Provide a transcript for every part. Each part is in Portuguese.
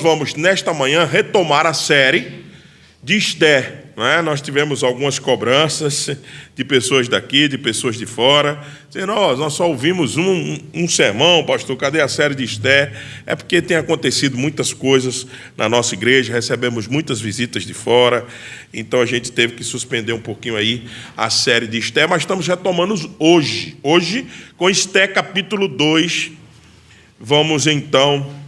Vamos, nesta manhã, retomar a série de Esther. Não é? Nós tivemos algumas cobranças de pessoas daqui, de pessoas de fora, dizendo: nós, nós só ouvimos um, um, um sermão, pastor, cadê a série de Esther? É porque tem acontecido muitas coisas na nossa igreja, recebemos muitas visitas de fora, então a gente teve que suspender um pouquinho aí a série de Esther, mas estamos retomando hoje, hoje com Esther capítulo 2. Vamos então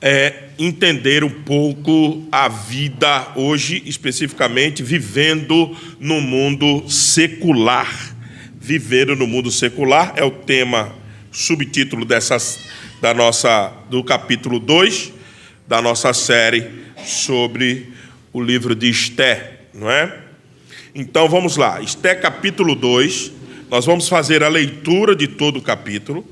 é, entender um pouco a vida hoje, especificamente vivendo no mundo secular. Viver no mundo secular é o tema, subtítulo dessas, da nossa, do capítulo 2 da nossa série sobre o livro de Esté, não é? Então vamos lá, Esté capítulo 2, nós vamos fazer a leitura de todo o capítulo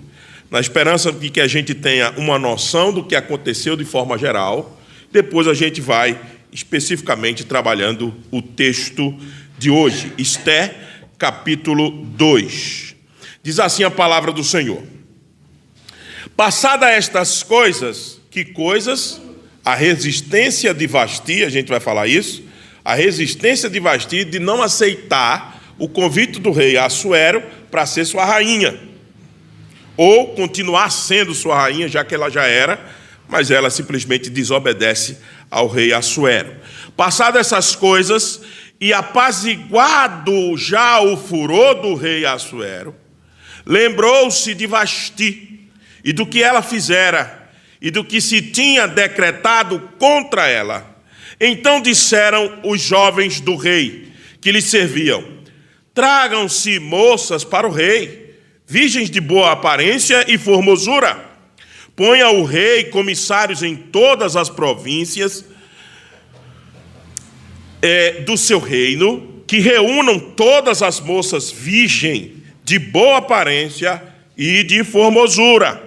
na esperança de que a gente tenha uma noção do que aconteceu de forma geral. Depois a gente vai especificamente trabalhando o texto de hoje, Esté, capítulo 2. Diz assim a palavra do Senhor: Passada estas coisas, que coisas? A resistência de Vasti, a gente vai falar isso, a resistência de Vasti de não aceitar o convite do rei Assuero para ser sua rainha ou continuar sendo sua rainha, já que ela já era, mas ela simplesmente desobedece ao rei Assuero. Passadas essas coisas, e apaziguado já o furor do rei Assuero, lembrou-se de Vasti e do que ela fizera e do que se tinha decretado contra ela. Então disseram os jovens do rei que lhe serviam: Tragam-se moças para o rei virgens de boa aparência e formosura. Ponha o rei comissários em todas as províncias é, do seu reino, que reúnam todas as moças virgens de boa aparência e de formosura.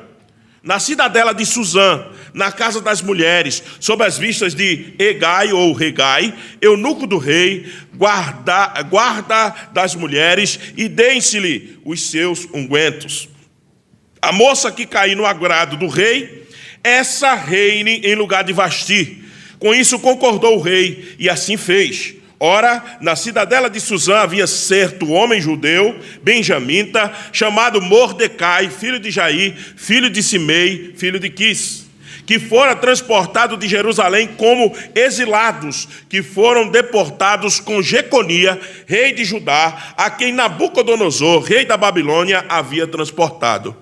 Na cidadela de Suzã, na casa das mulheres, sob as vistas de Egai ou Regai, eunuco do rei, guarda, guarda das mulheres, e deem-se-lhe os seus ungüentos. A moça que cair no agrado do rei, essa reine em lugar de Vasti. Com isso concordou o rei, e assim fez. Ora, na cidadela de Suzã havia certo homem judeu, benjamita, chamado Mordecai, filho de Jair, filho de Simei, filho de Quis que fora transportado de Jerusalém como exilados, que foram deportados com Jeconia, rei de Judá, a quem Nabucodonosor, rei da Babilônia, havia transportado.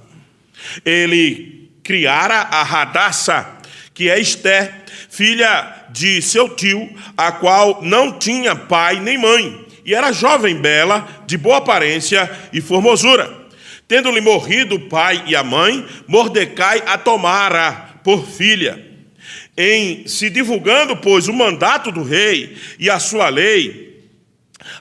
Ele criara a Radassa, que é Esté, filha de seu tio, a qual não tinha pai nem mãe, e era jovem bela, de boa aparência e formosura. Tendo-lhe morrido o pai e a mãe, Mordecai a tomara por filha. Em se divulgando, pois, o mandato do rei e a sua lei,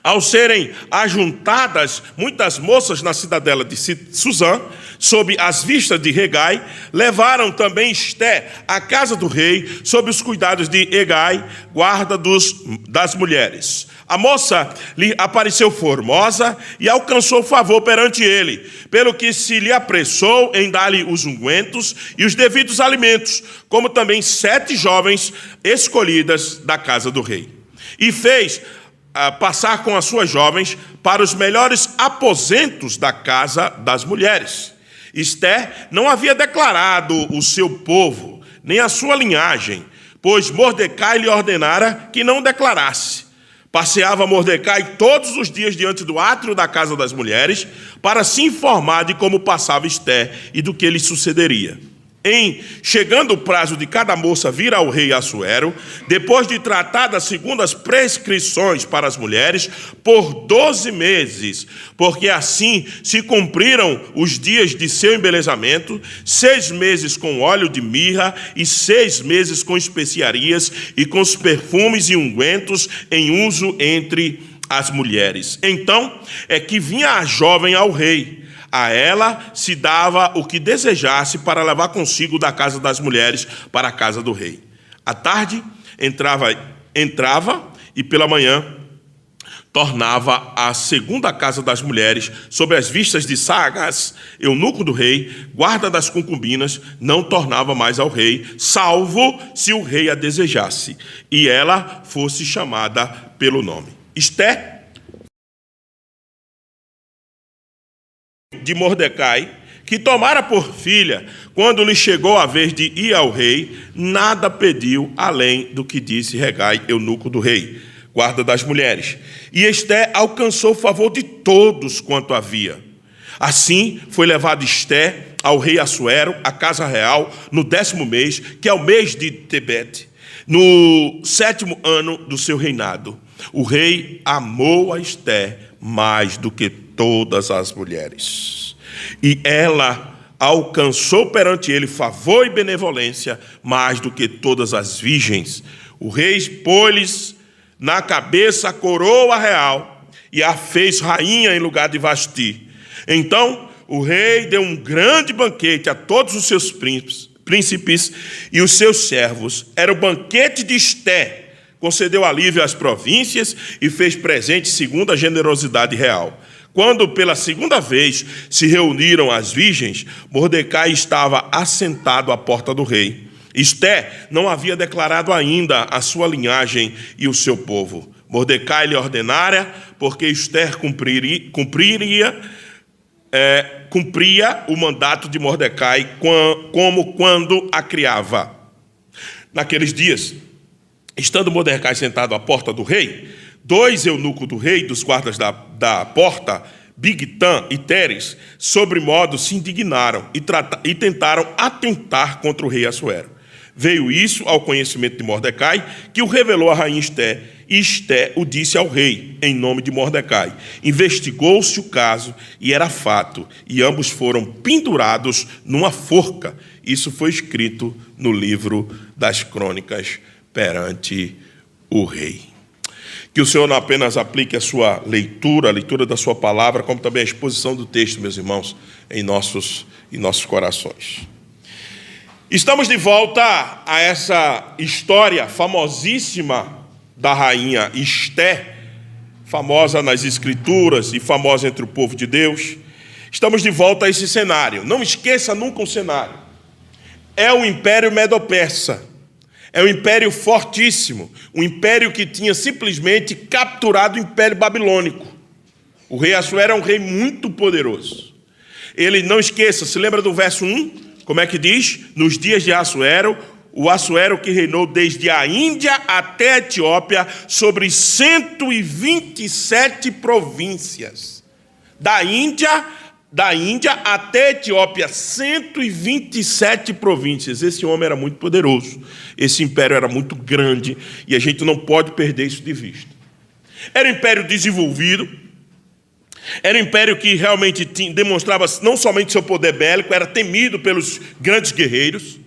ao serem ajuntadas muitas moças na cidadela de Suzã, sob as vistas de Regai, levaram também Esté à casa do rei, sob os cuidados de Egai, guarda dos, das mulheres. A moça lhe apareceu formosa e alcançou favor perante ele, pelo que se lhe apressou em dar-lhe os ungüentos e os devidos alimentos, como também sete jovens escolhidas da casa do rei. E fez uh, passar com as suas jovens para os melhores aposentos da casa das mulheres. Esther não havia declarado o seu povo, nem a sua linhagem, pois Mordecai lhe ordenara que não declarasse. Passeava Mordecai todos os dias diante do átrio da casa das mulheres para se informar de como passava Esté e do que lhe sucederia. Em chegando o prazo de cada moça vir ao rei Assuero, depois de tratada segundo as prescrições para as mulheres, por doze meses, porque assim se cumpriram os dias de seu embelezamento, seis meses com óleo de mirra e seis meses com especiarias e com os perfumes e ungüentos em uso entre as mulheres. Então é que vinha a jovem ao rei a ela se dava o que desejasse para levar consigo da casa das mulheres para a casa do rei. À tarde entrava, entrava e pela manhã tornava a segunda casa das mulheres, sob as vistas de Sagas, eunuco do rei, guarda das concubinas, não tornava mais ao rei, salvo se o rei a desejasse, e ela fosse chamada pelo nome. Esté de Mordecai, que tomara por filha, quando lhe chegou a vez de ir ao rei, nada pediu além do que disse Regai, eunuco do rei, guarda das mulheres. E Esté alcançou o favor de todos quanto havia. Assim foi levado Esté ao rei Assuero, à casa real, no décimo mês, que é o mês de Tebete, no sétimo ano do seu reinado. O rei amou a Esté mais do que todas as mulheres. E ela alcançou perante ele favor e benevolência mais do que todas as virgens. O rei pôs-lhes na cabeça a coroa real e a fez rainha em lugar de Vasti. Então o rei deu um grande banquete a todos os seus príncipes, príncipes e os seus servos. Era o banquete de Esté. Concedeu alívio às províncias e fez presente segundo a generosidade real. Quando pela segunda vez se reuniram as virgens, Mordecai estava assentado à porta do rei. Esté não havia declarado ainda a sua linhagem e o seu povo. Mordecai lhe ordenara, porque Esther cumpriria, cumpriria, é, cumpria o mandato de Mordecai como quando a criava. Naqueles dias, estando Mordecai sentado à porta do rei, dois eunucos do rei, dos guardas da, da porta, Bigtan e Teres, sobremodo se indignaram e, e tentaram atentar contra o rei Assuero. Veio isso ao conhecimento de Mordecai, que o revelou a rainha Esté, e Esté o disse ao rei, em nome de Mordecai. Investigou-se o caso, e era fato, e ambos foram pendurados numa forca. Isso foi escrito no livro das crônicas perante o rei. Que o Senhor não apenas aplique a sua leitura, a leitura da sua palavra, como também a exposição do texto, meus irmãos, em nossos, em nossos corações. Estamos de volta a essa história famosíssima da rainha Esté, famosa nas Escrituras e famosa entre o povo de Deus. Estamos de volta a esse cenário. Não esqueça nunca o cenário. É o Império Medo-Persa é um império fortíssimo, um império que tinha simplesmente capturado o Império Babilônico. O rei Assuero é um rei muito poderoso. Ele, não esqueça, se lembra do verso 1? Como é que diz? Nos dias de Assuero, o Assuero que reinou desde a Índia até a Etiópia sobre 127 províncias. Da Índia da Índia até a Etiópia, 127 províncias. Esse homem era muito poderoso, esse império era muito grande e a gente não pode perder isso de vista. Era um império desenvolvido, era um império que realmente demonstrava não somente seu poder bélico, era temido pelos grandes guerreiros,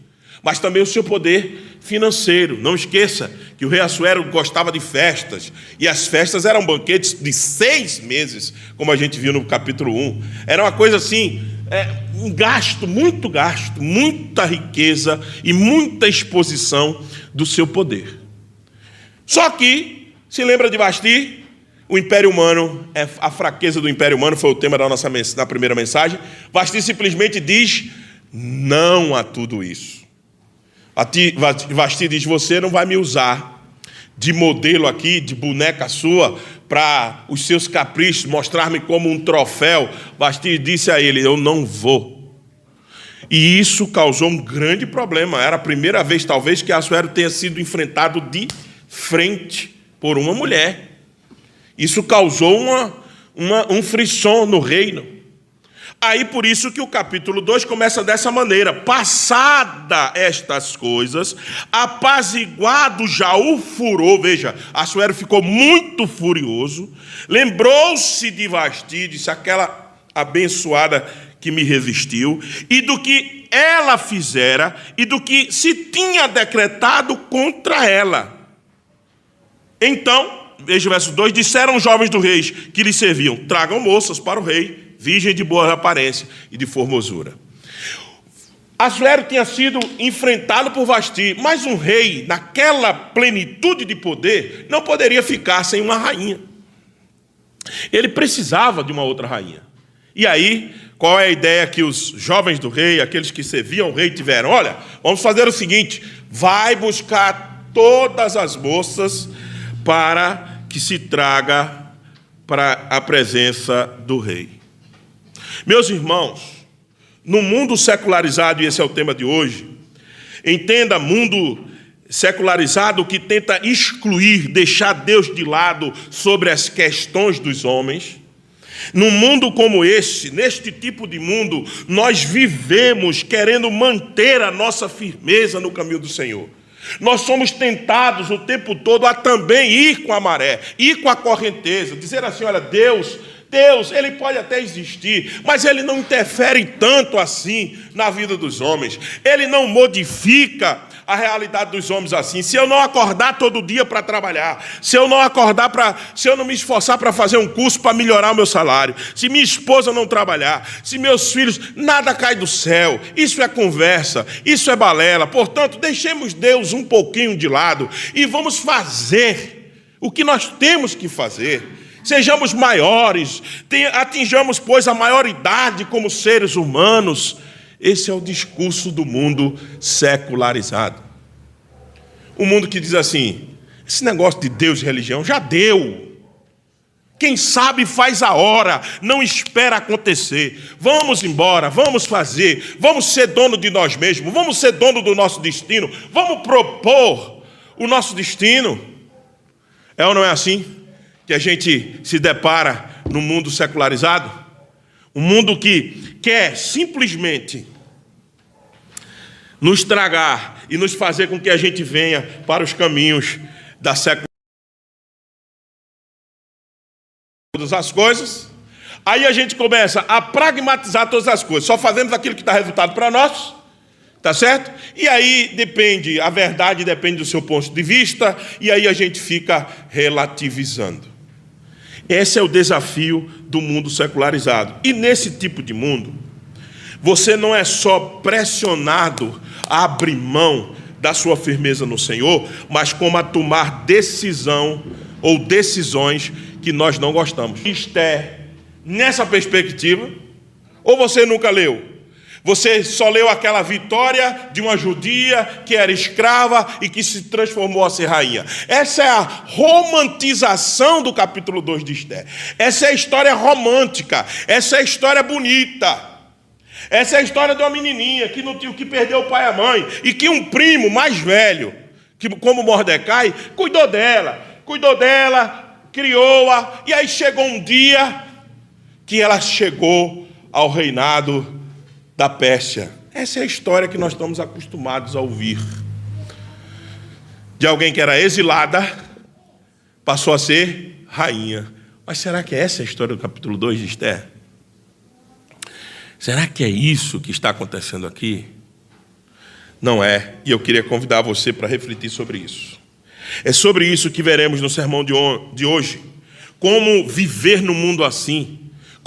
mas também o seu poder financeiro. Não esqueça que o rei Assuero gostava de festas, e as festas eram banquetes de seis meses, como a gente viu no capítulo 1. Era uma coisa assim, é, um gasto, muito gasto, muita riqueza e muita exposição do seu poder. Só que, se lembra de Basti? O Império Humano, é, a fraqueza do Império Humano foi o tema da nossa da primeira mensagem. Basti simplesmente diz não a tudo isso. Vasti diz: Você não vai me usar de modelo aqui, de boneca sua, para os seus caprichos, mostrar-me como um troféu. Vasti disse a ele: Eu não vou. E isso causou um grande problema. Era a primeira vez, talvez, que Assuero tenha sido enfrentado de frente por uma mulher. Isso causou uma, uma, um frisson no reino. Aí por isso que o capítulo 2 começa dessa maneira: passada estas coisas, apaziguado já o furor, veja, Assuero ficou muito furioso, lembrou-se de Vasti, disse aquela abençoada que me resistiu, e do que ela fizera, e do que se tinha decretado contra ela. Então, veja o verso 2: disseram os jovens do rei que lhe serviam: tragam moças para o rei virgem de boa aparência e de formosura. Assuero tinha sido enfrentado por Vasti, mas um rei, naquela plenitude de poder, não poderia ficar sem uma rainha. Ele precisava de uma outra rainha. E aí, qual é a ideia que os jovens do rei, aqueles que serviam o rei, tiveram? Olha, vamos fazer o seguinte: vai buscar todas as moças para que se traga para a presença do rei. Meus irmãos, no mundo secularizado, e esse é o tema de hoje, entenda mundo secularizado que tenta excluir, deixar Deus de lado sobre as questões dos homens. Num mundo como este, neste tipo de mundo, nós vivemos querendo manter a nossa firmeza no caminho do Senhor. Nós somos tentados o tempo todo a também ir com a maré, ir com a correnteza, dizer assim: olha, Deus, Deus, ele pode até existir, mas ele não interfere tanto assim na vida dos homens, ele não modifica a realidade dos homens assim. Se eu não acordar todo dia para trabalhar, se eu não acordar para, se eu não me esforçar para fazer um curso para melhorar o meu salário, se minha esposa não trabalhar, se meus filhos, nada cai do céu. Isso é conversa, isso é balela. Portanto, deixemos Deus um pouquinho de lado e vamos fazer o que nós temos que fazer. Sejamos maiores, atinjamos, pois, a maioridade como seres humanos esse é o discurso do mundo secularizado. O mundo que diz assim: esse negócio de Deus e religião já deu. Quem sabe faz a hora, não espera acontecer. Vamos embora, vamos fazer, vamos ser dono de nós mesmos, vamos ser dono do nosso destino, vamos propor o nosso destino. É ou não é assim que a gente se depara no mundo secularizado? Um mundo que quer simplesmente nos tragar e nos fazer com que a gente venha para os caminhos da secularidade. Todas as coisas. Aí a gente começa a pragmatizar todas as coisas. Só fazemos aquilo que dá resultado para nós. Tá certo? E aí depende, a verdade depende do seu ponto de vista, e aí a gente fica relativizando. Esse é o desafio do mundo secularizado. E nesse tipo de mundo, você não é só pressionado a abrir mão da sua firmeza no Senhor, mas como a tomar decisão ou decisões que nós não gostamos. Esté nessa perspectiva, ou você nunca leu? Você só leu aquela vitória de uma judia que era escrava e que se transformou a ser rainha. Essa é a romantização do capítulo 2 de Esté. Essa é a história romântica, essa é a história bonita. Essa é a história de uma menininha que não tinha que perdeu o pai e a mãe e que um primo mais velho, que como Mordecai, cuidou dela, cuidou dela, criou-a e aí chegou um dia que ela chegou ao reinado da Pérsia. Essa é a história que nós estamos acostumados a ouvir. De alguém que era exilada, passou a ser rainha. Mas será que essa é a história do capítulo 2 de Esther? Será que é isso que está acontecendo aqui? Não é, e eu queria convidar você para refletir sobre isso. É sobre isso que veremos no sermão de hoje. Como viver no mundo assim.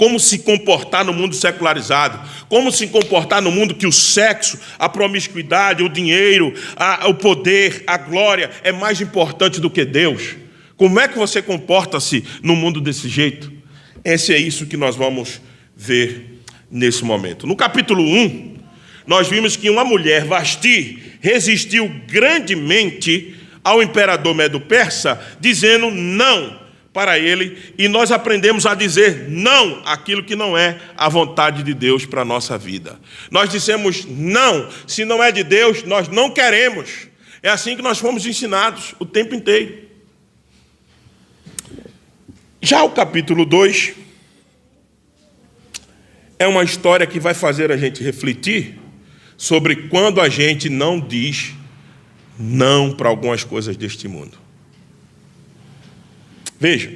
Como se comportar no mundo secularizado. Como se comportar no mundo que o sexo, a promiscuidade, o dinheiro, a, o poder, a glória é mais importante do que Deus. Como é que você comporta-se no mundo desse jeito? Esse é isso que nós vamos ver nesse momento. No capítulo 1, nós vimos que uma mulher, Vasti, resistiu grandemente ao imperador Medo-Persa, dizendo não para ele, e nós aprendemos a dizer não aquilo que não é a vontade de Deus para a nossa vida. Nós dissemos não, se não é de Deus, nós não queremos. É assim que nós fomos ensinados o tempo inteiro. Já o capítulo 2 é uma história que vai fazer a gente refletir sobre quando a gente não diz não para algumas coisas deste mundo. Veja.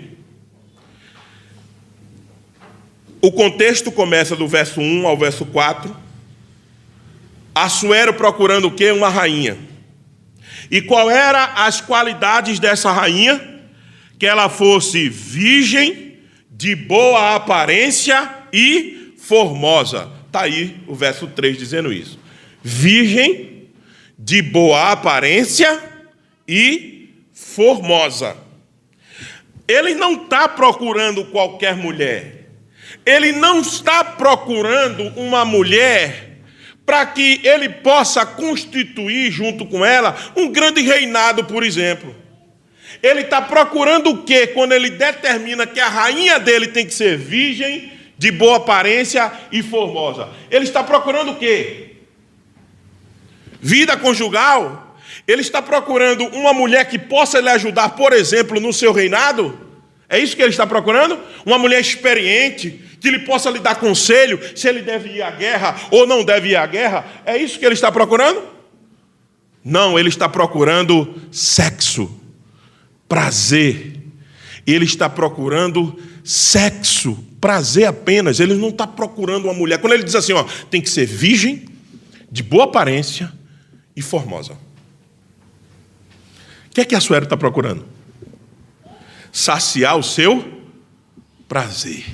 O contexto começa do verso 1 ao verso 4. Assuero procurando o quê? Uma rainha. E qual era as qualidades dessa rainha? Que ela fosse virgem, de boa aparência e formosa. Está aí o verso 3 dizendo isso. Virgem, de boa aparência e formosa. Ele não está procurando qualquer mulher. Ele não está procurando uma mulher para que ele possa constituir junto com ela um grande reinado, por exemplo. Ele está procurando o quê? Quando ele determina que a rainha dele tem que ser virgem, de boa aparência e formosa. Ele está procurando o quê? Vida conjugal? Ele está procurando uma mulher que possa lhe ajudar, por exemplo, no seu reinado? É isso que ele está procurando? Uma mulher experiente, que lhe possa lhe dar conselho se ele deve ir à guerra ou não deve ir à guerra? É isso que ele está procurando? Não, ele está procurando sexo, prazer. Ele está procurando sexo, prazer apenas. Ele não está procurando uma mulher. Quando ele diz assim, ó, tem que ser virgem, de boa aparência e formosa. Que é que a Suera está procurando? Saciar o seu prazer.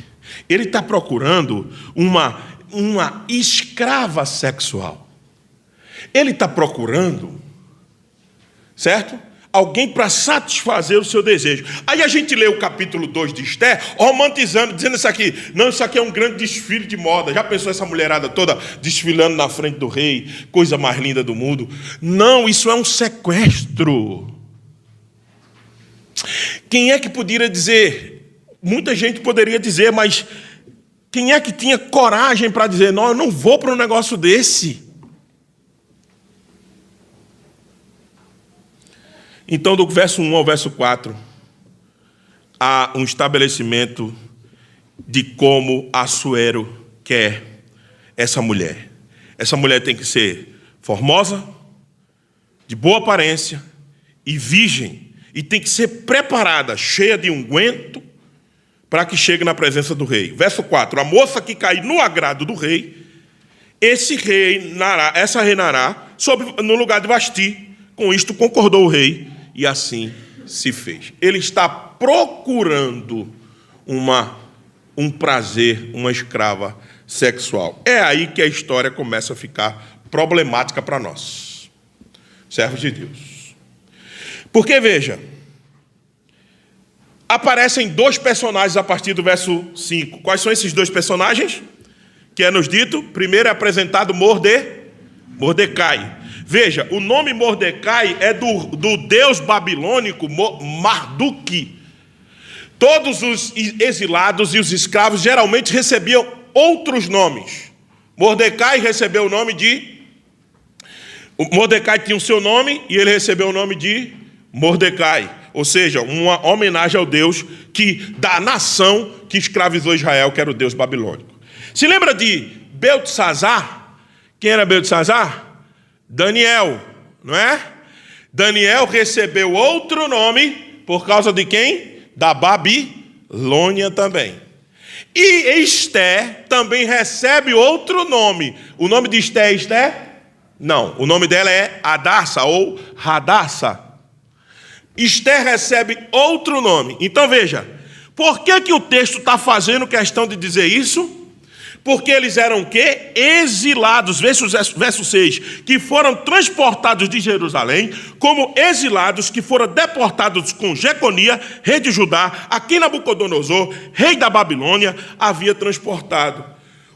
Ele está procurando uma, uma escrava sexual. Ele está procurando, certo? alguém para satisfazer o seu desejo. Aí a gente lê o capítulo 2 de Esté, romantizando, dizendo isso aqui. Não, isso aqui é um grande desfile de moda. Já pensou essa mulherada toda desfilando na frente do rei, coisa mais linda do mundo? Não, isso é um sequestro. Quem é que poderia dizer? Muita gente poderia dizer, mas quem é que tinha coragem para dizer: não, eu não vou para um negócio desse? Então, do verso 1 ao verso 4, há um estabelecimento de como Assuero quer essa mulher. Essa mulher tem que ser formosa, de boa aparência e virgem, e tem que ser preparada, cheia de unguento, para que chegue na presença do rei. Verso 4: A moça que cair no agrado do rei, esse rei nará, essa reinará sobre, no lugar de Vasti. Com isto concordou o rei e assim se fez. Ele está procurando uma, um prazer, uma escrava sexual. É aí que a história começa a ficar problemática para nós, servos de Deus. Porque veja, aparecem dois personagens a partir do verso 5. Quais são esses dois personagens? Que é nos dito, primeiro é apresentado Morde, Mordecai. Veja, o nome Mordecai é do, do deus babilônico Marduk. Todos os exilados e os escravos geralmente recebiam outros nomes. Mordecai recebeu o nome de. Mordecai tinha o seu nome e ele recebeu o nome de Mordecai, ou seja, uma homenagem ao Deus que da nação que escravizou Israel, que era o Deus babilônico. Se lembra de Beltesazar? Quem era Beltesazar? Daniel, não é? Daniel recebeu outro nome por causa de quem? Da Babilônia também. E Esté também recebe outro nome. O nome de Esté é Esté? Não, o nome dela é Adassa ou Radassa. Esté recebe outro nome. Então veja, por que, que o texto está fazendo questão de dizer isso? Porque eles eram o quê? Exilados, verso, verso 6, que foram transportados de Jerusalém como exilados que foram deportados com Jeconia, rei de Judá, a quem Nabucodonosor, rei da Babilônia, havia transportado.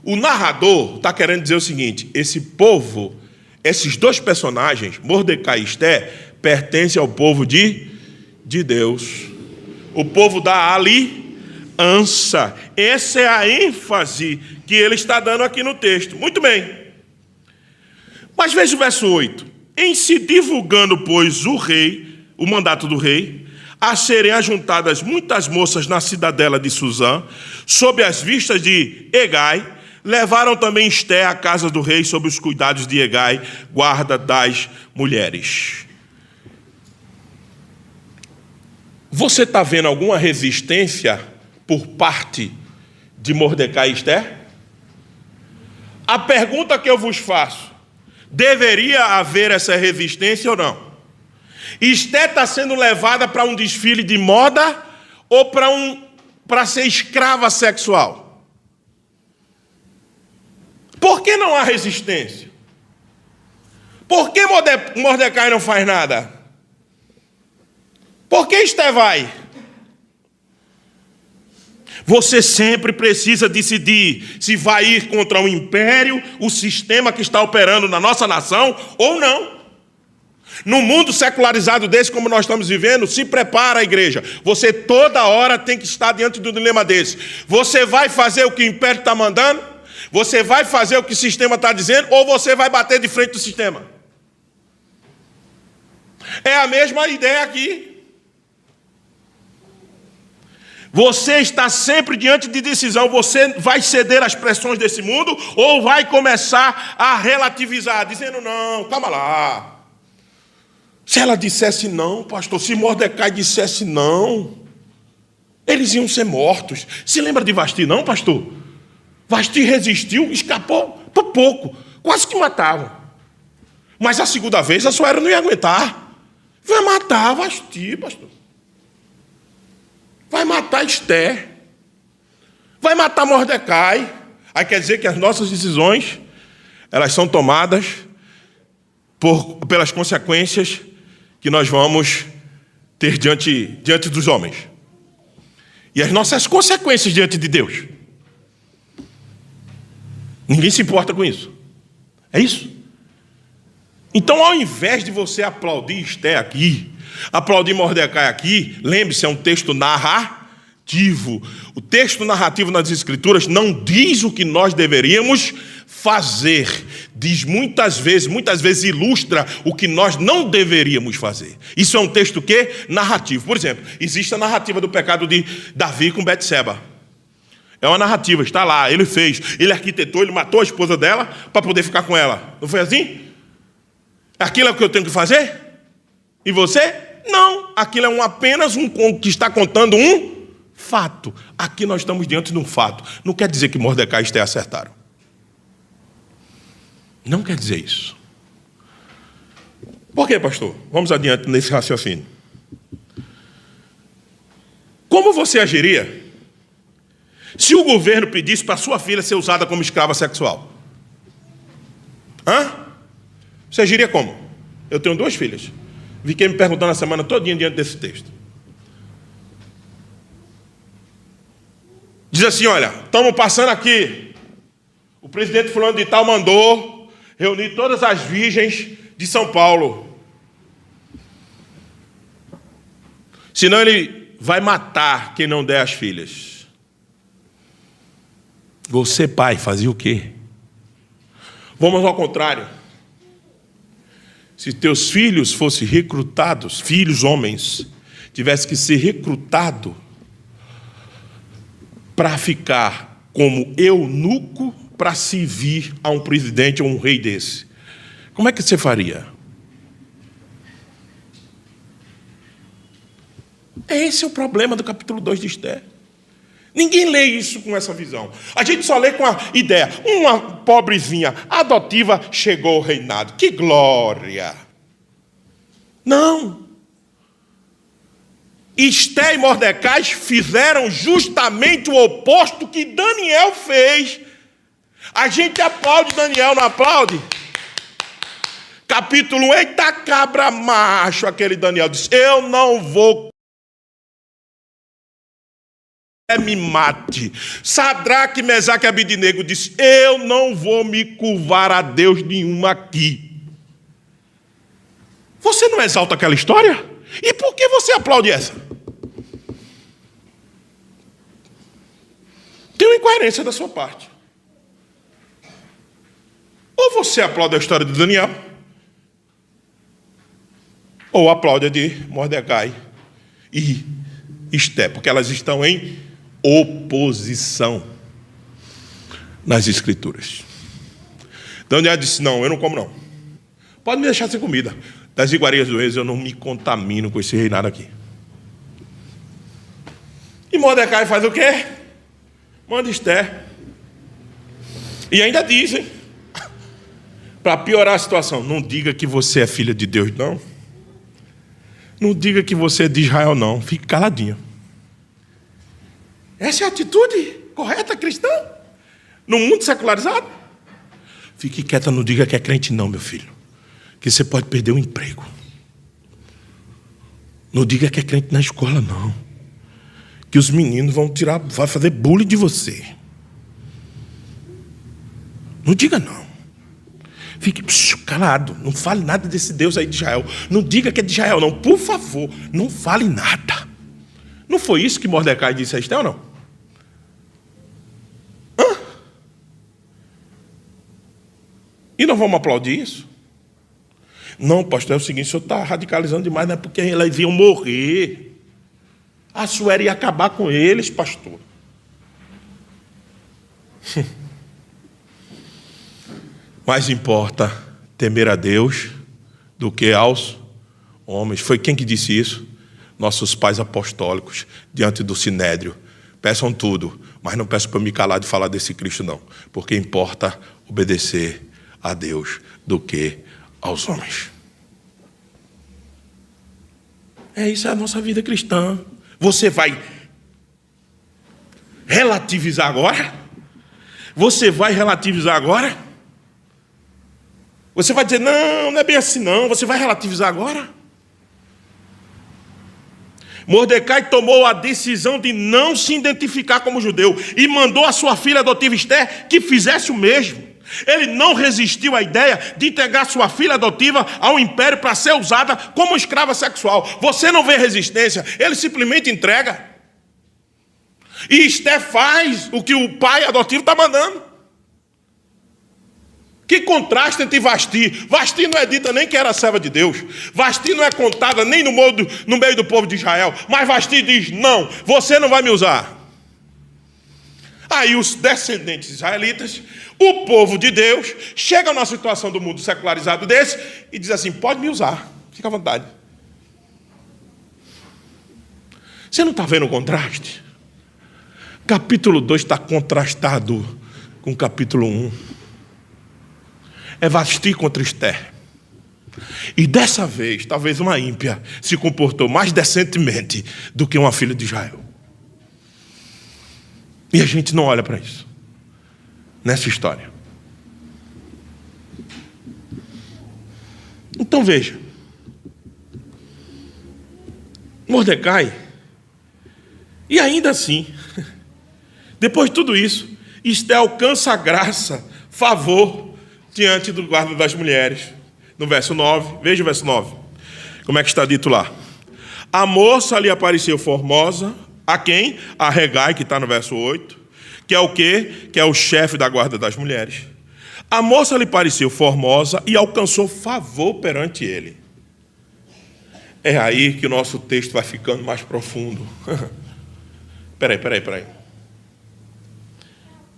O narrador está querendo dizer o seguinte: esse povo, esses dois personagens, Mordecai e Esté, pertencem ao povo de, de Deus. O povo da aliança. Essa é a ênfase que ele está dando aqui no texto. Muito bem. Mas veja o verso 8. Em se divulgando, pois, o rei, o mandato do rei, a serem ajuntadas muitas moças na cidadela de Suzã, sob as vistas de Egai, levaram também Esté à casa do rei sob os cuidados de Egai, guarda das mulheres. Você está vendo alguma resistência por parte de Mordecai e Esther? A pergunta que eu vos faço: deveria haver essa resistência ou não? Esté está sendo levada para um desfile de moda ou para um para ser escrava sexual? Por que não há resistência? Por que Mordecai não faz nada? Por que Esté vai? Você sempre precisa decidir se vai ir contra o império, o sistema que está operando na nossa nação ou não. No mundo secularizado desse, como nós estamos vivendo, se prepara a igreja. Você toda hora tem que estar diante do dilema desse. Você vai fazer o que o império está mandando? Você vai fazer o que o sistema está dizendo? Ou você vai bater de frente do sistema? É a mesma ideia aqui. Você está sempre diante de decisão. Você vai ceder às pressões desse mundo ou vai começar a relativizar, dizendo: não, calma lá. Se ela dissesse não, pastor, se Mordecai dissesse não, eles iam ser mortos. Se lembra de Vasti, não, pastor? Vasti resistiu, escapou por pouco, quase que matava. Mas a segunda vez a Suera não ia aguentar. Vai matar Vasti, pastor. Vai matar Esther. Vai matar Mordecai. Aí quer dizer que as nossas decisões, elas são tomadas por, pelas consequências que nós vamos ter diante, diante dos homens. E as nossas consequências diante de Deus. Ninguém se importa com isso. É isso. Então, ao invés de você aplaudir Esté aqui, aplaudir Mordecai aqui, lembre-se, é um texto narrativo. O texto narrativo nas Escrituras não diz o que nós deveríamos fazer, diz muitas vezes, muitas vezes ilustra o que nós não deveríamos fazer. Isso é um texto que narrativo. Por exemplo, existe a narrativa do pecado de Davi com Betseba. É uma narrativa, está lá, ele fez, ele arquitetou, ele matou a esposa dela para poder ficar com ela. Não foi assim? Aquilo é o que eu tenho que fazer? E você? Não, aquilo é um, apenas um que está contando um fato. Aqui nós estamos diante de um fato. Não quer dizer que Mordecai e Esther acertaram. Não quer dizer isso. Por quê, pastor? Vamos adiante nesse raciocínio. Como você agiria se o governo pedisse para sua filha ser usada como escrava sexual? Hã? Você agiria como? Eu tenho duas filhas. Fiquei me perguntando a semana todinha diante desse texto. Diz assim: olha, estamos passando aqui. O presidente fulano de tal mandou reunir todas as virgens de São Paulo. Senão ele vai matar quem não der as filhas. Você, pai, fazia o quê? Vamos ao contrário. Se teus filhos fossem recrutados, filhos homens, tivesse que ser recrutado para ficar como eunuco para servir a um presidente ou um rei desse? Como é que você faria? Esse é o problema do capítulo 2 de Esther. Ninguém lê isso com essa visão. A gente só lê com a ideia: uma pobrezinha adotiva chegou ao reinado. Que glória! Não. Esté e Mordecai fizeram justamente o oposto que Daniel fez a gente aplaude Daniel, não aplaude? Capítulo 1, eita cabra macho, aquele Daniel disse: Eu não vou me mate. Sadraque, Mesaque e Abidinego disse: Eu não vou me curvar a Deus nenhum aqui. Você não exalta aquela história? E por que você aplaude essa? Tem uma incoerência da sua parte. Ou você aplaude a história de Daniel, ou aplaude a de Mordecai e Esté, porque elas estão em oposição nas Escrituras. Daniel disse: Não, eu não como, não. Pode me deixar sem comida. Das iguarias do reis eu não me contamino com esse reinado aqui. E Mordecai faz o quê? Manda Esther. E ainda dizem para piorar a situação, não diga que você é filha de Deus, não. Não diga que você é de Israel, não. Fique caladinho. Essa é a atitude correta cristã? No mundo secularizado? Fique quieta, não diga que é crente, não, meu filho. Que você pode perder o emprego. Não diga que é crente na escola, não. que os meninos vão tirar, vai fazer bullying de você. Não diga não. Fique calado, não fale nada desse Deus aí de Israel. Não diga que é de Israel, não. Por favor, não fale nada. Não foi isso que Mordecai disse a Estel, não? E não vamos aplaudir isso? Não, pastor, é o seguinte, o senhor está radicalizando demais, não é porque eles iam morrer. A Suéria ia acabar com eles, pastor. Mais importa temer a Deus do que aos homens. Foi quem que disse isso? Nossos pais apostólicos, diante do sinédrio. Peçam tudo, mas não peçam para me calar de falar desse Cristo, não. Porque importa obedecer a Deus do que aos homens. É isso é a nossa vida cristã. Você vai relativizar agora? Você vai relativizar agora? Você vai dizer, não, não é bem assim não. Você vai relativizar agora? Mordecai tomou a decisão de não se identificar como judeu e mandou a sua filha adotiva Esther que fizesse o mesmo. Ele não resistiu à ideia de entregar sua filha adotiva ao império para ser usada como escrava sexual. Você não vê resistência, ele simplesmente entrega. E Esté faz o que o pai adotivo está mandando. Que contraste entre Vasti. Vasti não é dita nem que era serva de Deus. Vasti não é contada nem no no meio do povo de Israel. Mas Vasti diz: Não, você não vai me usar. Aí os descendentes israelitas, o povo de Deus, chegam na situação do mundo secularizado desse e diz assim: pode me usar, fica à vontade. Você não está vendo o contraste? Capítulo 2 está contrastado com capítulo 1. Um. É Vasti contra Esther. E dessa vez, talvez uma ímpia se comportou mais decentemente do que uma filha de Israel. E a gente não olha para isso nessa história. Então veja. Mordecai, e ainda assim, depois de tudo isso, Esté alcança graça, favor, diante do guarda das mulheres. No verso 9, veja o verso 9. Como é que está dito lá? A moça lhe apareceu formosa, a quem? A Regai, que está no verso 8, que é o quê? Que é o chefe da guarda das mulheres. A moça lhe pareceu formosa e alcançou favor perante ele. É aí que o nosso texto vai ficando mais profundo. peraí, peraí, peraí.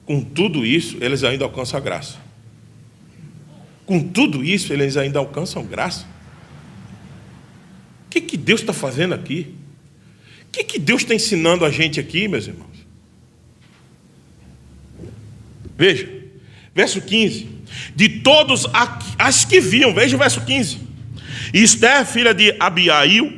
Com tudo isso, eles ainda alcançam a graça. Com tudo isso, eles ainda alcançam graça. O que, que Deus está fazendo aqui? O que, que Deus está ensinando a gente aqui, meus irmãos? Veja, verso 15. De todos as que viam, veja o verso 15. Esther, filha de Abiail,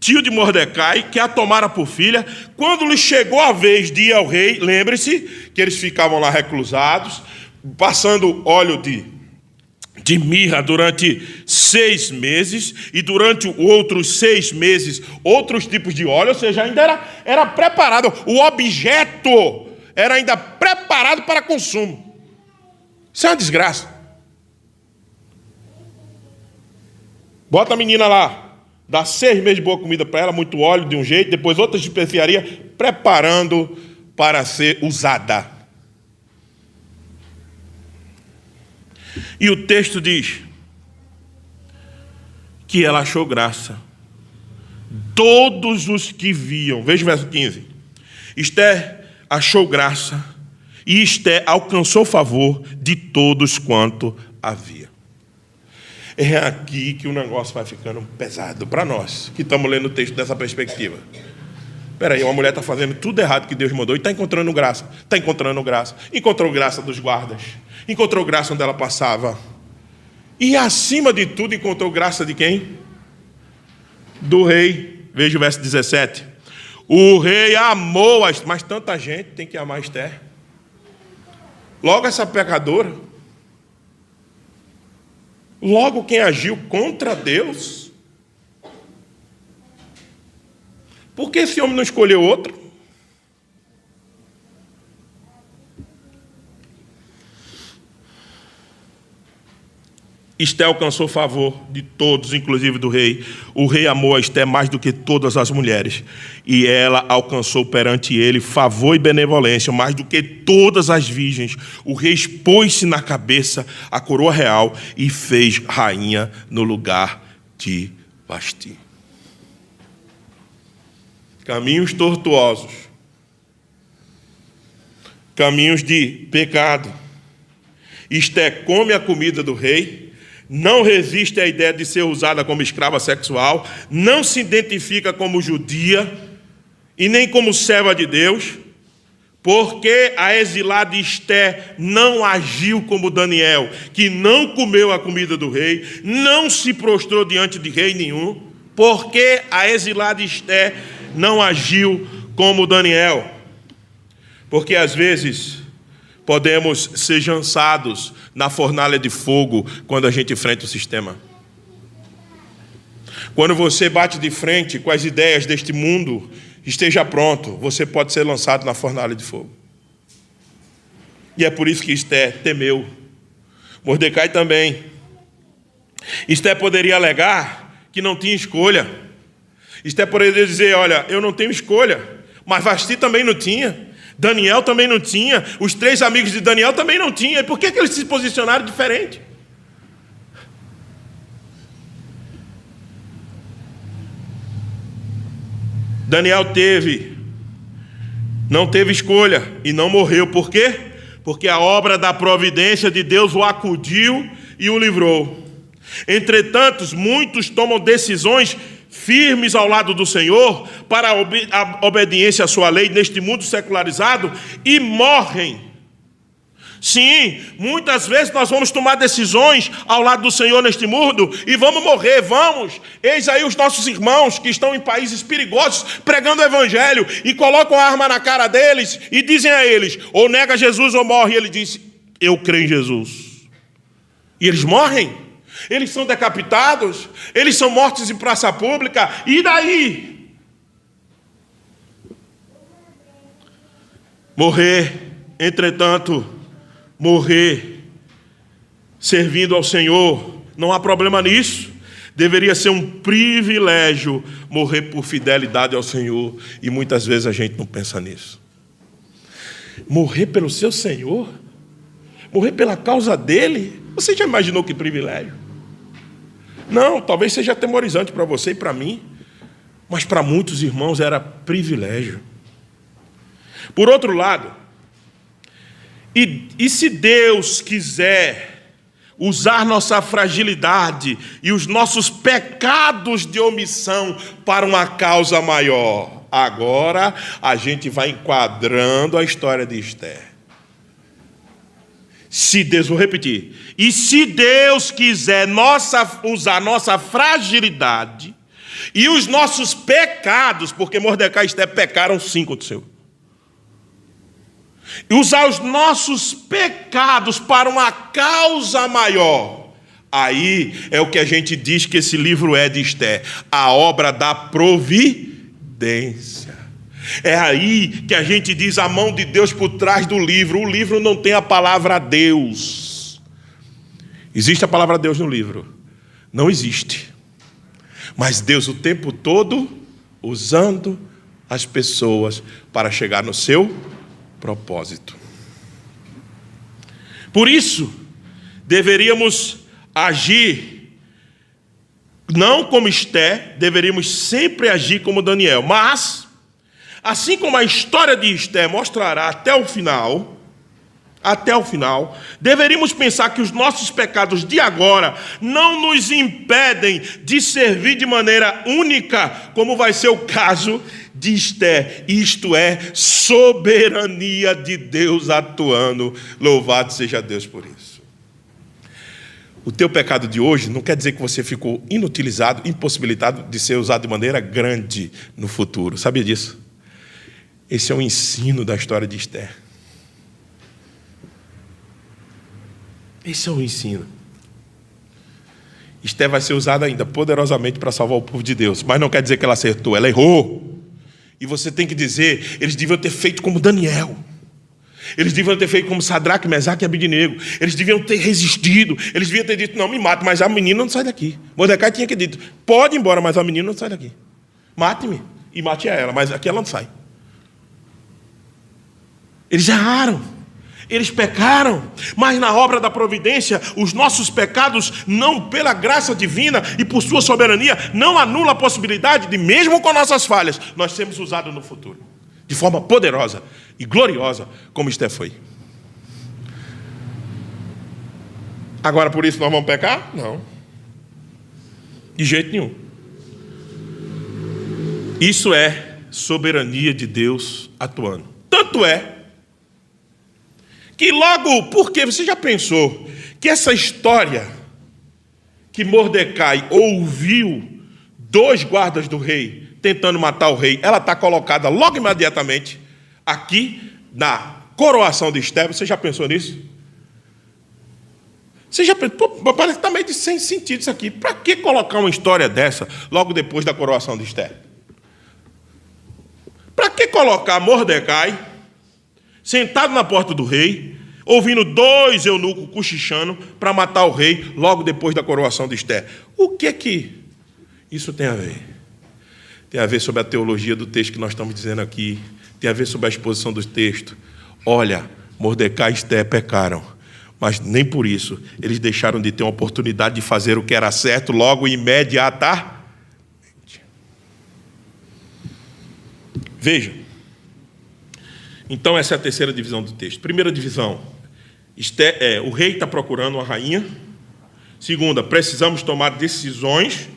tio de Mordecai, que a tomara por filha, quando lhe chegou a vez de ir ao rei, lembre-se que eles ficavam lá reclusados, passando óleo de de mirra durante seis meses, e durante outros seis meses, outros tipos de óleo, ou seja, ainda era, era preparado, o objeto era ainda preparado para consumo. Isso é uma desgraça. Bota a menina lá, dá seis meses de boa comida para ela, muito óleo de um jeito, depois outra especiaria, preparando para ser usada. E o texto diz que ela achou graça. Todos os que viam, veja o verso 15. Esther achou graça e Esther alcançou favor de todos quanto havia. É aqui que o negócio vai ficando pesado para nós, que estamos lendo o texto dessa perspectiva. Espera aí, uma mulher está fazendo tudo errado que Deus mandou e está encontrando graça. Está encontrando graça. Encontrou graça dos guardas. Encontrou graça onde ela passava. E acima de tudo, encontrou graça de quem? Do rei. Veja o verso 17. O rei amou, mas tanta gente tem que amar Esther. Logo essa pecadora. Logo quem agiu contra Deus. Por que esse homem não escolheu outro? Esté alcançou favor de todos, inclusive do rei. O rei amou a Esté mais do que todas as mulheres. E ela alcançou perante ele favor e benevolência mais do que todas as virgens. O rei expôs-se na cabeça a coroa real e fez rainha no lugar de Vasti. Caminhos tortuosos, caminhos de pecado. Esté come a comida do rei não resiste à ideia de ser usada como escrava sexual, não se identifica como judia e nem como serva de Deus, porque a exilada Esté não agiu como Daniel, que não comeu a comida do rei, não se prostrou diante de rei nenhum, porque a exilada Esté não agiu como Daniel. Porque às vezes podemos ser jançados na fornalha de fogo quando a gente enfrenta o sistema. Quando você bate de frente com as ideias deste mundo, esteja pronto, você pode ser lançado na fornalha de fogo. E é por isso que Esté temeu. Mordecai também. Esté poderia alegar que não tinha escolha. Esté poderia dizer: Olha, eu não tenho escolha. Mas Vasti também não tinha. Daniel também não tinha, os três amigos de Daniel também não tinham. E por que, que eles se posicionaram diferente? Daniel teve, não teve escolha e não morreu. Por quê? Porque a obra da providência de Deus o acudiu e o livrou. Entretanto, muitos tomam decisões firmes ao lado do Senhor, para a obediência à sua lei neste mundo secularizado e morrem. Sim, muitas vezes nós vamos tomar decisões ao lado do Senhor neste mundo e vamos morrer, vamos. Eis aí os nossos irmãos que estão em países perigosos pregando o Evangelho e colocam a arma na cara deles e dizem a eles: ou nega Jesus ou morre. E ele diz: Eu creio em Jesus. E eles morrem eles são decapitados, eles são mortos em praça pública, e daí? Morrer, entretanto, morrer servindo ao Senhor, não há problema nisso. Deveria ser um privilégio morrer por fidelidade ao Senhor, e muitas vezes a gente não pensa nisso. Morrer pelo seu Senhor? Morrer pela causa dele? Você já imaginou que privilégio? Não, talvez seja atemorizante para você e para mim, mas para muitos irmãos era privilégio. Por outro lado, e, e se Deus quiser usar nossa fragilidade e os nossos pecados de omissão para uma causa maior, agora a gente vai enquadrando a história de Esther. Se Deus, vou repetir. E se Deus quiser nossa, usar nossa fragilidade e os nossos pecados, porque Mordecai e Esté pecaram sim contra o Senhor. E usar os nossos pecados para uma causa maior. Aí é o que a gente diz que esse livro é de Esté, a obra da providência. É aí que a gente diz a mão de Deus por trás do livro. O livro não tem a palavra Deus. Existe a palavra Deus no livro? Não existe. Mas Deus o tempo todo usando as pessoas para chegar no seu propósito. Por isso, deveríamos agir não como Esté, deveríamos sempre agir como Daniel, mas Assim como a história de Esté mostrará até o final, até o final, deveríamos pensar que os nossos pecados de agora não nos impedem de servir de maneira única, como vai ser o caso de Esté, isto é, soberania de Deus atuando. Louvado seja Deus por isso. O teu pecado de hoje não quer dizer que você ficou inutilizado, impossibilitado de ser usado de maneira grande no futuro. Sabia disso? Esse é o ensino da história de Esther. Esse é o ensino. Esther vai ser usada ainda poderosamente para salvar o povo de Deus, mas não quer dizer que ela acertou, ela errou. E você tem que dizer, eles deviam ter feito como Daniel. Eles deviam ter feito como Sadraque, Mesaque e Abidinego. Eles deviam ter resistido. Eles deviam ter dito: não, me mate, mas a menina não sai daqui. Mordecai tinha que dito: pode ir embora, mas a menina não sai daqui. Mate-me e mate a ela, mas aqui ela não sai. Eles erraram. Eles pecaram, mas na obra da providência, os nossos pecados, não pela graça divina e por sua soberania, não anula a possibilidade de, mesmo com nossas falhas, nós sermos usados no futuro, de forma poderosa e gloriosa, como Esté foi. Agora, por isso nós vamos pecar? Não. De jeito nenhum. Isso é soberania de Deus atuando. Tanto é que logo, porque você já pensou que essa história que Mordecai ouviu dois guardas do rei tentando matar o rei, ela está colocada logo imediatamente aqui na coroação de Esther. Você já pensou nisso? Você já pensou? Parece que está meio de sem sentido isso aqui. Para que colocar uma história dessa logo depois da coroação de Esther? Para que colocar Mordecai sentado na porta do rei, ouvindo dois eunucos cochichando para matar o rei logo depois da coroação de Esther. O que é que isso tem a ver? Tem a ver sobre a teologia do texto que nós estamos dizendo aqui, tem a ver sobre a exposição do texto. Olha, Mordecai e Esther pecaram, mas nem por isso eles deixaram de ter uma oportunidade de fazer o que era certo logo imediatamente. Veja, então, essa é a terceira divisão do texto. Primeira divisão: é, o rei está procurando uma rainha. Segunda, precisamos tomar decisões.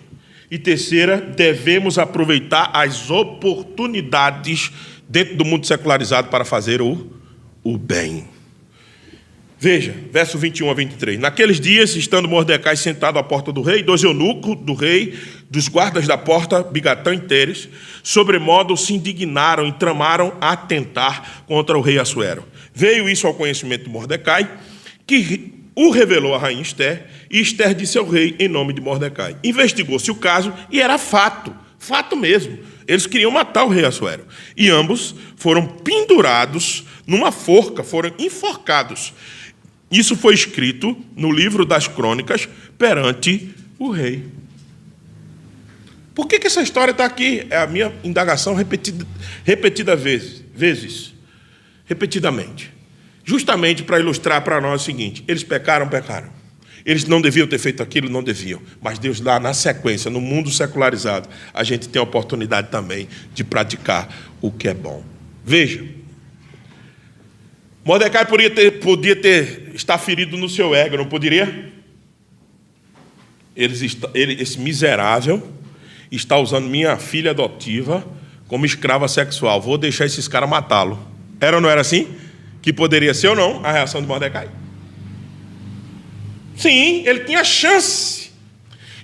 E terceira, devemos aproveitar as oportunidades dentro do mundo secularizado para fazer o, o bem. Veja, verso 21 a 23. Naqueles dias, estando Mordecai sentado à porta do rei, dois eunucos do rei, dos guardas da porta, Bigatã e Teres, sobremodo se indignaram e tramaram atentar contra o rei Assuero. Veio isso ao conhecimento de Mordecai, que o revelou a rainha Esther, e Esther disse ao rei em nome de Mordecai. Investigou-se o caso e era fato, fato mesmo. Eles queriam matar o rei Assuero. E ambos foram pendurados numa forca, foram enforcados. Isso foi escrito no livro das crônicas perante o rei. Por que, que essa história está aqui? É a minha indagação repetida, repetida vezes, vezes, repetidamente. Justamente para ilustrar para nós o seguinte: eles pecaram, pecaram. Eles não deviam ter feito aquilo, não deviam. Mas Deus lá na sequência, no mundo secularizado, a gente tem a oportunidade também de praticar o que é bom. Veja, Mordecai podia ter, podia ter estar ferido no seu ego, não poderia? Ele, ele, esse miserável está usando minha filha adotiva como escrava sexual. Vou deixar esses caras matá-lo. Era ou não era assim? Que poderia ser ou não a reação de Mordecai? Sim, ele tinha chance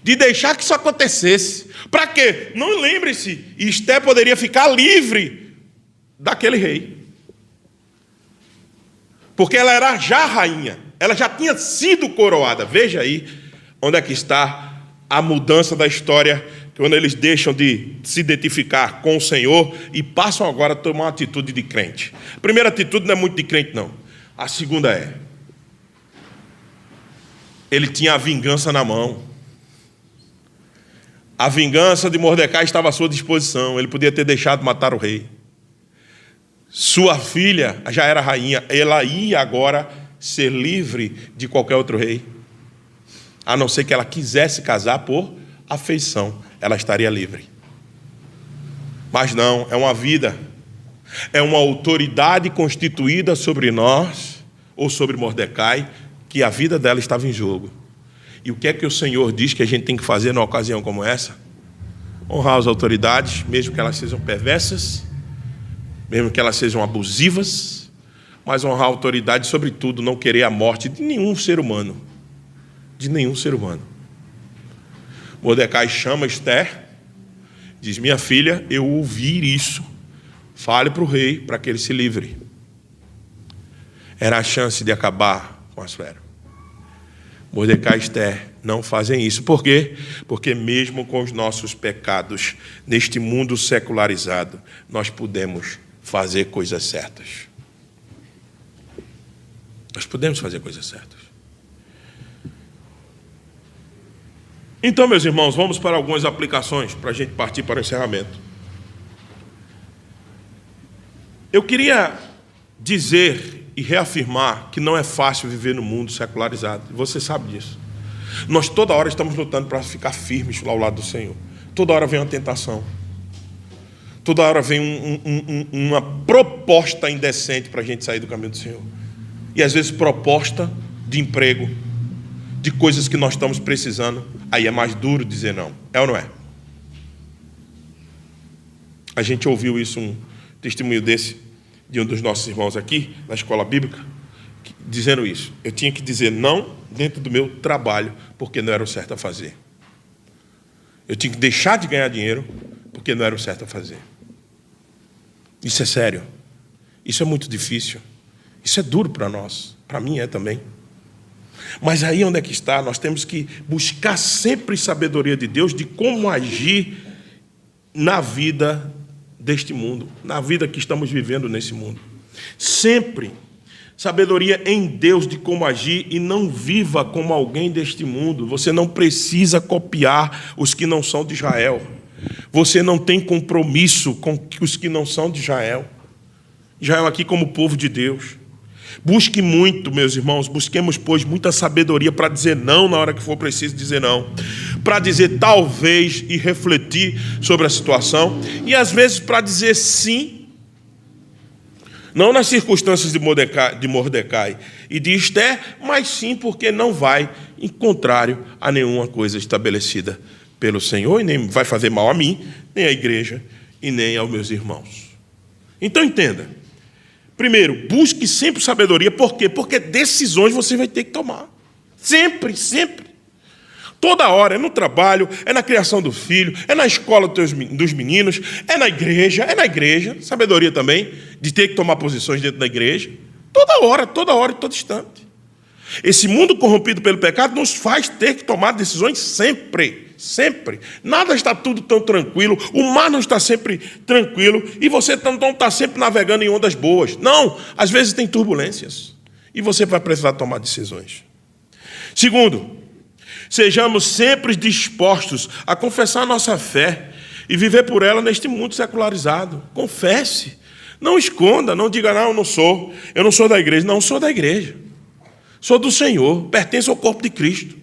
de deixar que isso acontecesse. Para quê? Não lembre-se, Esté poderia ficar livre daquele rei. Porque ela era já rainha, ela já tinha sido coroada. Veja aí onde é que está a mudança da história, quando eles deixam de se identificar com o Senhor e passam agora a tomar uma atitude de crente. A primeira atitude não é muito de crente, não. A segunda é: ele tinha a vingança na mão. A vingança de Mordecai estava à sua disposição, ele podia ter deixado matar o rei. Sua filha já era rainha, ela ia agora ser livre de qualquer outro rei. A não ser que ela quisesse casar por afeição, ela estaria livre. Mas não, é uma vida, é uma autoridade constituída sobre nós, ou sobre Mordecai, que a vida dela estava em jogo. E o que é que o Senhor diz que a gente tem que fazer numa ocasião como essa? Honrar as autoridades, mesmo que elas sejam perversas mesmo que elas sejam abusivas, mas honrar a autoridade, sobretudo, não querer a morte de nenhum ser humano. De nenhum ser humano. Mordecai chama Esther, diz: Minha filha, eu ouvir isso, fale para o rei para que ele se livre. Era a chance de acabar com a esfera. Mordecai e Esther não fazem isso. Por quê? Porque, mesmo com os nossos pecados, neste mundo secularizado, nós podemos fazer coisas certas. Nós podemos fazer coisas certas. Então, meus irmãos, vamos para algumas aplicações para a gente partir para o encerramento. Eu queria dizer e reafirmar que não é fácil viver no mundo secularizado. Você sabe disso. Nós toda hora estamos lutando para ficar firmes ao lado do Senhor. Toda hora vem uma tentação. Toda hora vem um, um, um, uma proposta indecente para a gente sair do caminho do Senhor. E às vezes proposta de emprego, de coisas que nós estamos precisando. Aí é mais duro dizer não. É ou não é? A gente ouviu isso, um testemunho desse, de um dos nossos irmãos aqui, na escola bíblica, dizendo isso. Eu tinha que dizer não dentro do meu trabalho, porque não era o certo a fazer. Eu tinha que deixar de ganhar dinheiro, porque não era o certo a fazer. Isso é sério. Isso é muito difícil. Isso é duro para nós. Para mim é também. Mas aí onde é que está? Nós temos que buscar sempre sabedoria de Deus de como agir na vida deste mundo, na vida que estamos vivendo nesse mundo. Sempre sabedoria em Deus de como agir e não viva como alguém deste mundo. Você não precisa copiar os que não são de Israel. Você não tem compromisso com os que não são de Israel. Israel aqui como povo de Deus. Busque muito, meus irmãos, busquemos, pois, muita sabedoria para dizer não na hora que for preciso dizer não, para dizer talvez e refletir sobre a situação, e às vezes para dizer sim, não nas circunstâncias de Mordecai, de Mordecai e de Esther, mas sim porque não vai em contrário a nenhuma coisa estabelecida pelo Senhor e nem vai fazer mal a mim, nem à igreja e nem aos meus irmãos. Então entenda. Primeiro, busque sempre sabedoria, por quê? Porque decisões você vai ter que tomar. Sempre, sempre. Toda hora, é no trabalho, é na criação do filho, é na escola dos meninos, é na igreja, é na igreja, sabedoria também, de ter que tomar posições dentro da igreja. Toda hora, toda hora e todo instante. Esse mundo corrompido pelo pecado nos faz ter que tomar decisões sempre. Sempre. Nada está tudo tão tranquilo, o mar não está sempre tranquilo e você não está sempre navegando em ondas boas. Não, às vezes tem turbulências e você vai precisar tomar decisões. Segundo, sejamos sempre dispostos a confessar a nossa fé e viver por ela neste mundo secularizado. Confesse. Não esconda, não diga, não, eu não sou, eu não sou da igreja. Não, sou da igreja. Sou do Senhor, pertenço ao corpo de Cristo.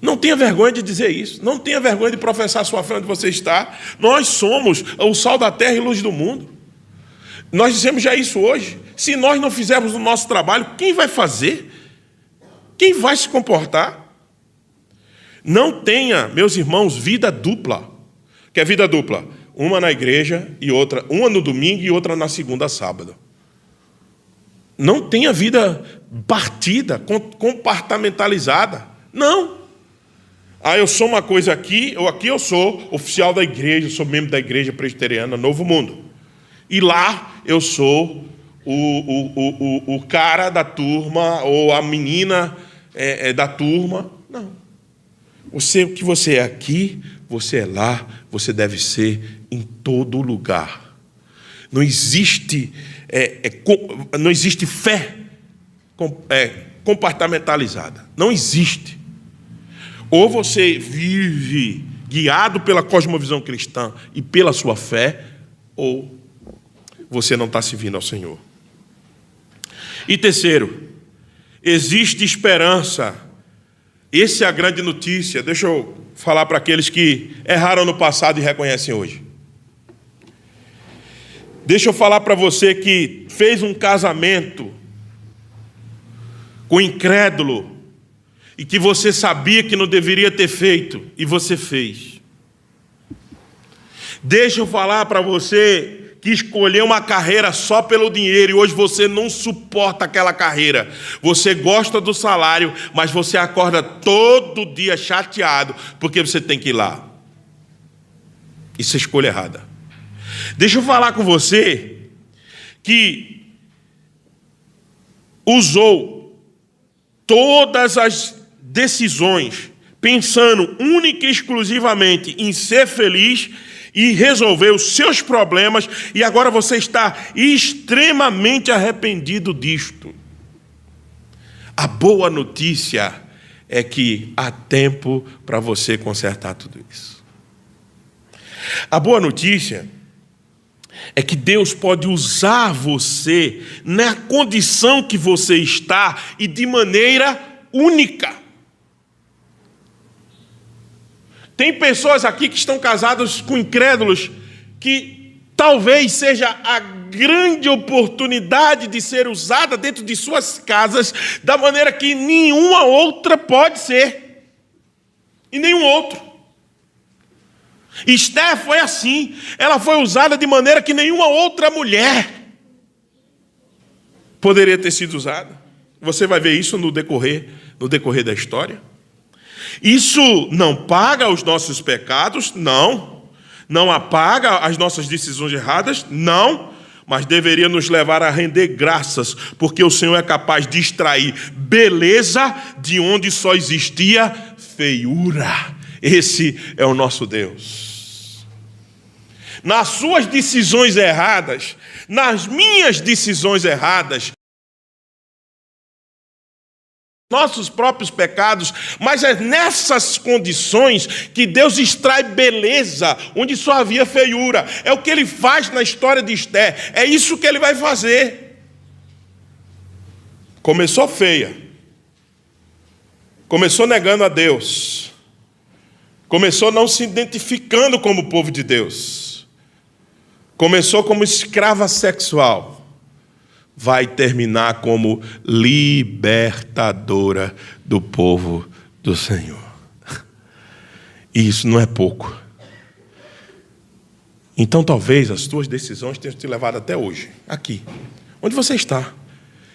Não tenha vergonha de dizer isso. Não tenha vergonha de professar a sua fé onde você está. Nós somos o sal da terra e luz do mundo. Nós dizemos já isso hoje. Se nós não fizermos o nosso trabalho, quem vai fazer? Quem vai se comportar? Não tenha, meus irmãos, vida dupla. Que é vida dupla? Uma na igreja e outra, uma no domingo e outra na segunda sábado. Não tenha vida partida, compartamentalizada. Não. Ah, eu sou uma coisa aqui, ou aqui eu sou oficial da igreja, sou membro da igreja presbiteriana Novo Mundo. E lá eu sou o, o, o, o, cara da turma, ou a menina é, é, da turma. Não. Você, o que você é aqui, você é lá, você deve ser em todo lugar. Não existe, é, não existe fé é, compartamentalizada. Não existe. Ou você vive guiado pela cosmovisão cristã e pela sua fé, ou você não está servindo ao Senhor. E terceiro, existe esperança. Essa é a grande notícia. Deixa eu falar para aqueles que erraram no passado e reconhecem hoje. Deixa eu falar para você que fez um casamento com incrédulo, e que você sabia que não deveria ter feito e você fez. Deixa eu falar para você que escolheu uma carreira só pelo dinheiro e hoje você não suporta aquela carreira. Você gosta do salário, mas você acorda todo dia chateado porque você tem que ir lá. Isso é escolha errada. Deixa eu falar com você que usou todas as decisões pensando única e exclusivamente em ser feliz e resolver os seus problemas, e agora você está extremamente arrependido disto. A boa notícia é que há tempo para você consertar tudo isso. A boa notícia é que Deus pode usar você na condição que você está e de maneira única. Tem pessoas aqui que estão casadas com incrédulos que talvez seja a grande oportunidade de ser usada dentro de suas casas da maneira que nenhuma outra pode ser. E nenhum outro. Esther foi assim. Ela foi usada de maneira que nenhuma outra mulher poderia ter sido usada. Você vai ver isso no decorrer, no decorrer da história. Isso não paga os nossos pecados? Não. Não apaga as nossas decisões erradas? Não. Mas deveria nos levar a render graças, porque o Senhor é capaz de extrair beleza de onde só existia feiura. Esse é o nosso Deus. Nas suas decisões erradas, nas minhas decisões erradas, nossos próprios pecados, mas é nessas condições que Deus extrai beleza, onde só havia feiura. É o que ele faz na história de Esté, é isso que ele vai fazer. Começou feia, começou negando a Deus, começou não se identificando como povo de Deus, começou como escrava sexual vai terminar como libertadora do povo do Senhor. E isso não é pouco. Então talvez as tuas decisões tenham te levado até hoje, aqui, onde você está.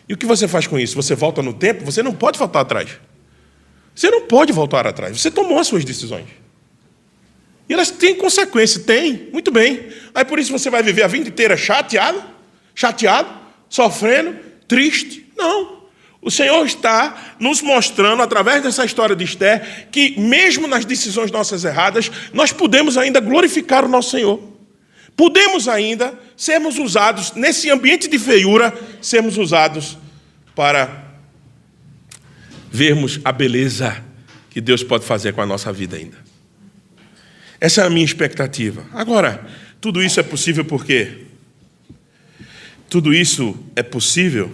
E o que você faz com isso? Você volta no tempo? Você não pode voltar atrás. Você não pode voltar atrás. Você tomou as suas decisões. E elas têm consequência, tem, muito bem. Aí por isso você vai viver a vida inteira chateado, chateado, sofrendo, triste. Não. O Senhor está nos mostrando, através dessa história de Esther, que mesmo nas decisões nossas erradas, nós podemos ainda glorificar o nosso Senhor. Podemos ainda sermos usados, nesse ambiente de feiura, sermos usados para vermos a beleza que Deus pode fazer com a nossa vida ainda. Essa é a minha expectativa. Agora, tudo isso é possível por quê? Tudo isso é possível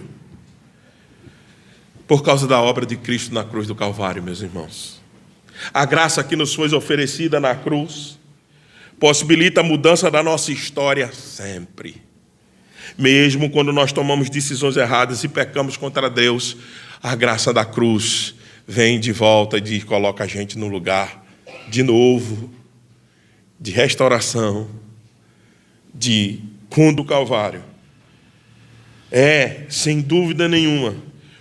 por causa da obra de Cristo na cruz do Calvário, meus irmãos. A graça que nos foi oferecida na cruz possibilita a mudança da nossa história sempre. Mesmo quando nós tomamos decisões erradas e pecamos contra Deus, a graça da cruz vem de volta e coloca a gente no lugar de novo, de restauração, de cundo Calvário é, sem dúvida nenhuma,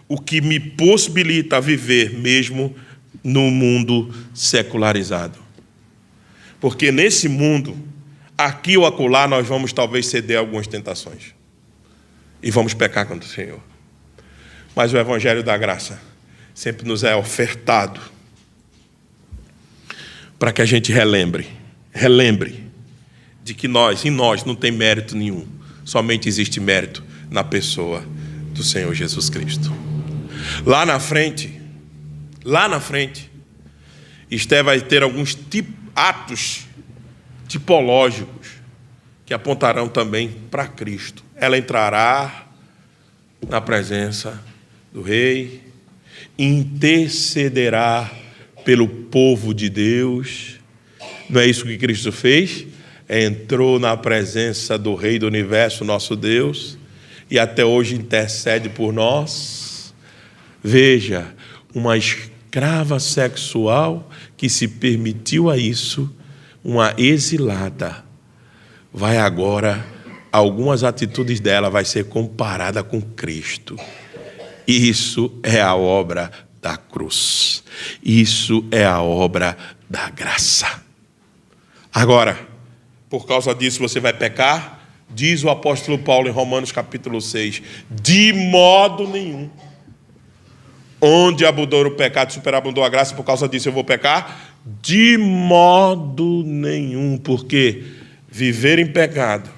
o que me possibilita viver mesmo no mundo secularizado. Porque nesse mundo, aqui ou acolá, nós vamos talvez ceder algumas tentações. E vamos pecar contra o Senhor. Mas o Evangelho da Graça sempre nos é ofertado para que a gente relembre, relembre de que nós, em nós, não tem mérito nenhum, somente existe mérito na pessoa do Senhor Jesus Cristo. Lá na frente, lá na frente, Esté vai ter alguns tip, atos tipológicos que apontarão também para Cristo. Ela entrará na presença do Rei, intercederá pelo povo de Deus. Não é isso que Cristo fez? Entrou na presença do Rei do universo, nosso Deus e até hoje intercede por nós. Veja, uma escrava sexual que se permitiu a isso, uma exilada, vai agora, algumas atitudes dela vai ser comparada com Cristo. Isso é a obra da cruz. Isso é a obra da graça. Agora, por causa disso você vai pecar? Diz o apóstolo Paulo em Romanos capítulo 6: de modo nenhum. Onde abundou o pecado, superabundou a graça, por causa disso eu vou pecar? De modo nenhum, porque viver em pecado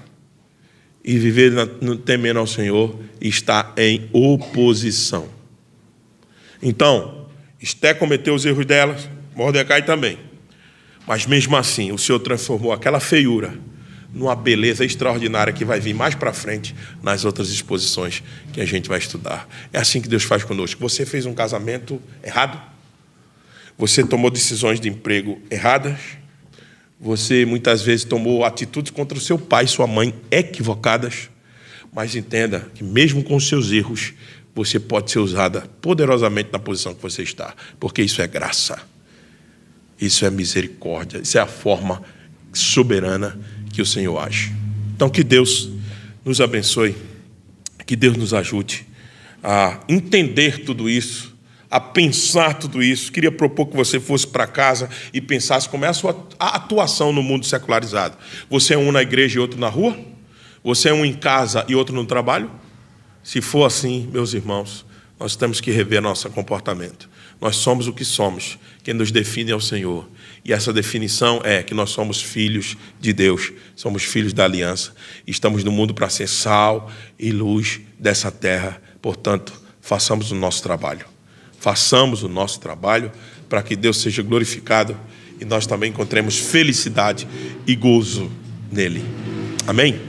e viver temendo ao Senhor está em oposição. Então, Esté cometeu os erros delas, Mordecai também. Mas mesmo assim, o Senhor transformou aquela feiura numa beleza extraordinária que vai vir mais para frente nas outras exposições que a gente vai estudar. É assim que Deus faz conosco. Você fez um casamento errado? Você tomou decisões de emprego erradas? Você muitas vezes tomou atitudes contra o seu pai e sua mãe equivocadas? Mas entenda que mesmo com os seus erros, você pode ser usada poderosamente na posição que você está, porque isso é graça. Isso é misericórdia, isso é a forma soberana que o Senhor age. Então, que Deus nos abençoe, que Deus nos ajude a entender tudo isso, a pensar tudo isso. Queria propor que você fosse para casa e pensasse como é a sua atuação no mundo secularizado. Você é um na igreja e outro na rua? Você é um em casa e outro no trabalho? Se for assim, meus irmãos, nós temos que rever nosso comportamento. Nós somos o que somos. Quem nos define é o Senhor. E essa definição é que nós somos filhos de Deus, somos filhos da aliança. Estamos no mundo para ser sal e luz dessa terra. Portanto, façamos o nosso trabalho. Façamos o nosso trabalho para que Deus seja glorificado e nós também encontremos felicidade e gozo nele. Amém?